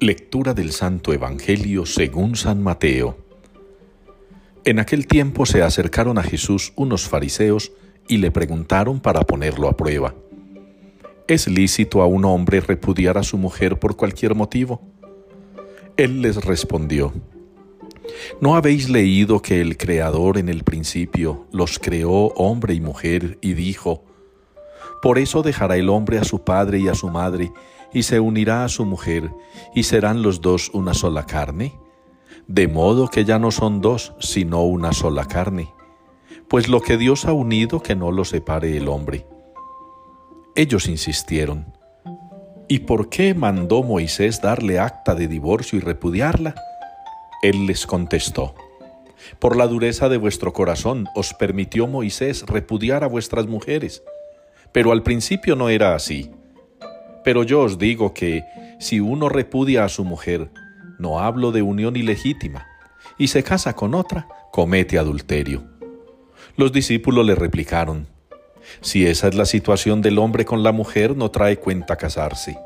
Lectura del Santo Evangelio según San Mateo. En aquel tiempo se acercaron a Jesús unos fariseos y le preguntaron para ponerlo a prueba. ¿Es lícito a un hombre repudiar a su mujer por cualquier motivo? Él les respondió, ¿no habéis leído que el Creador en el principio los creó hombre y mujer y dijo, por eso dejará el hombre a su padre y a su madre, y se unirá a su mujer, y serán los dos una sola carne? De modo que ya no son dos, sino una sola carne. Pues lo que Dios ha unido, que no lo separe el hombre. Ellos insistieron. ¿Y por qué mandó Moisés darle acta de divorcio y repudiarla? Él les contestó. Por la dureza de vuestro corazón os permitió Moisés repudiar a vuestras mujeres, pero al principio no era así. Pero yo os digo que si uno repudia a su mujer, no hablo de unión ilegítima, y se casa con otra, comete adulterio. Los discípulos le replicaron, si esa es la situación del hombre con la mujer, no trae cuenta casarse.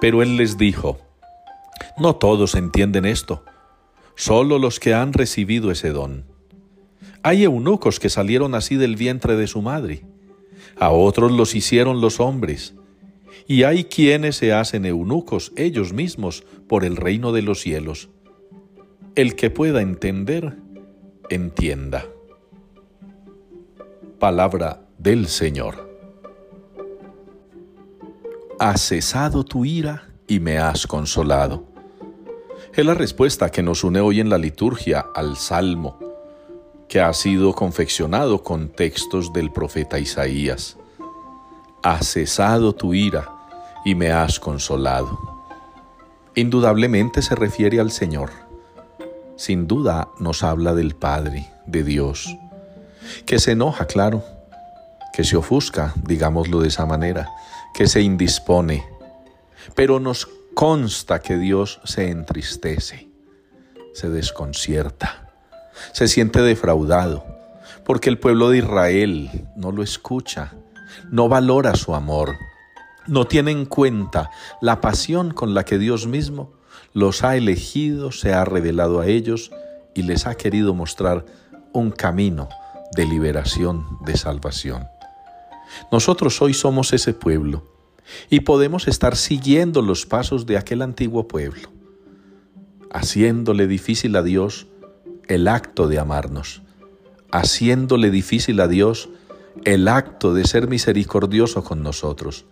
Pero él les dijo, no todos entienden esto, solo los que han recibido ese don. Hay eunucos que salieron así del vientre de su madre, a otros los hicieron los hombres, y hay quienes se hacen eunucos ellos mismos por el reino de los cielos. El que pueda entender, entienda. Palabra del Señor. Has cesado tu ira y me has consolado. Es la respuesta que nos une hoy en la liturgia al Salmo, que ha sido confeccionado con textos del profeta Isaías. Has cesado tu ira y me has consolado. Indudablemente se refiere al Señor. Sin duda nos habla del Padre, de Dios, que se enoja, claro, que se ofusca, digámoslo de esa manera, que se indispone, pero nos consta que Dios se entristece, se desconcierta, se siente defraudado, porque el pueblo de Israel no lo escucha, no valora su amor, no tiene en cuenta la pasión con la que Dios mismo los ha elegido, se ha revelado a ellos y les ha querido mostrar un camino de liberación, de salvación. Nosotros hoy somos ese pueblo y podemos estar siguiendo los pasos de aquel antiguo pueblo, haciéndole difícil a Dios el acto de amarnos, haciéndole difícil a Dios el acto de ser misericordioso con nosotros,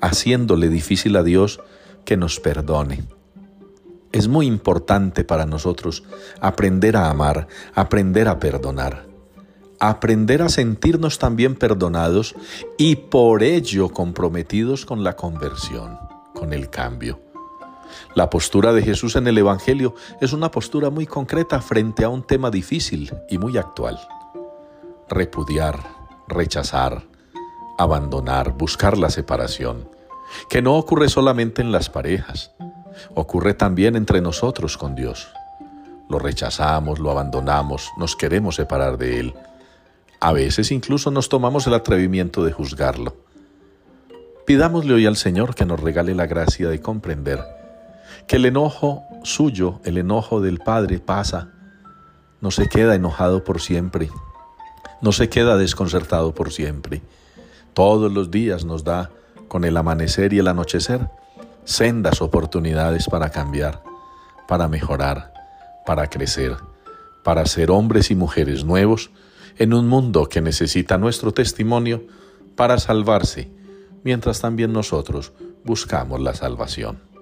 haciéndole difícil a Dios que nos perdone. Es muy importante para nosotros aprender a amar, aprender a perdonar, aprender a sentirnos también perdonados y por ello comprometidos con la conversión, con el cambio. La postura de Jesús en el Evangelio es una postura muy concreta frente a un tema difícil y muy actual. Repudiar, rechazar, abandonar, buscar la separación, que no ocurre solamente en las parejas, ocurre también entre nosotros con Dios. Lo rechazamos, lo abandonamos, nos queremos separar de Él. A veces incluso nos tomamos el atrevimiento de juzgarlo. Pidámosle hoy al Señor que nos regale la gracia de comprender que el enojo suyo, el enojo del Padre pasa, no se queda enojado por siempre, no se queda desconcertado por siempre. Todos los días nos da, con el amanecer y el anochecer, sendas oportunidades para cambiar, para mejorar, para crecer, para ser hombres y mujeres nuevos en un mundo que necesita nuestro testimonio para salvarse, mientras también nosotros buscamos la salvación.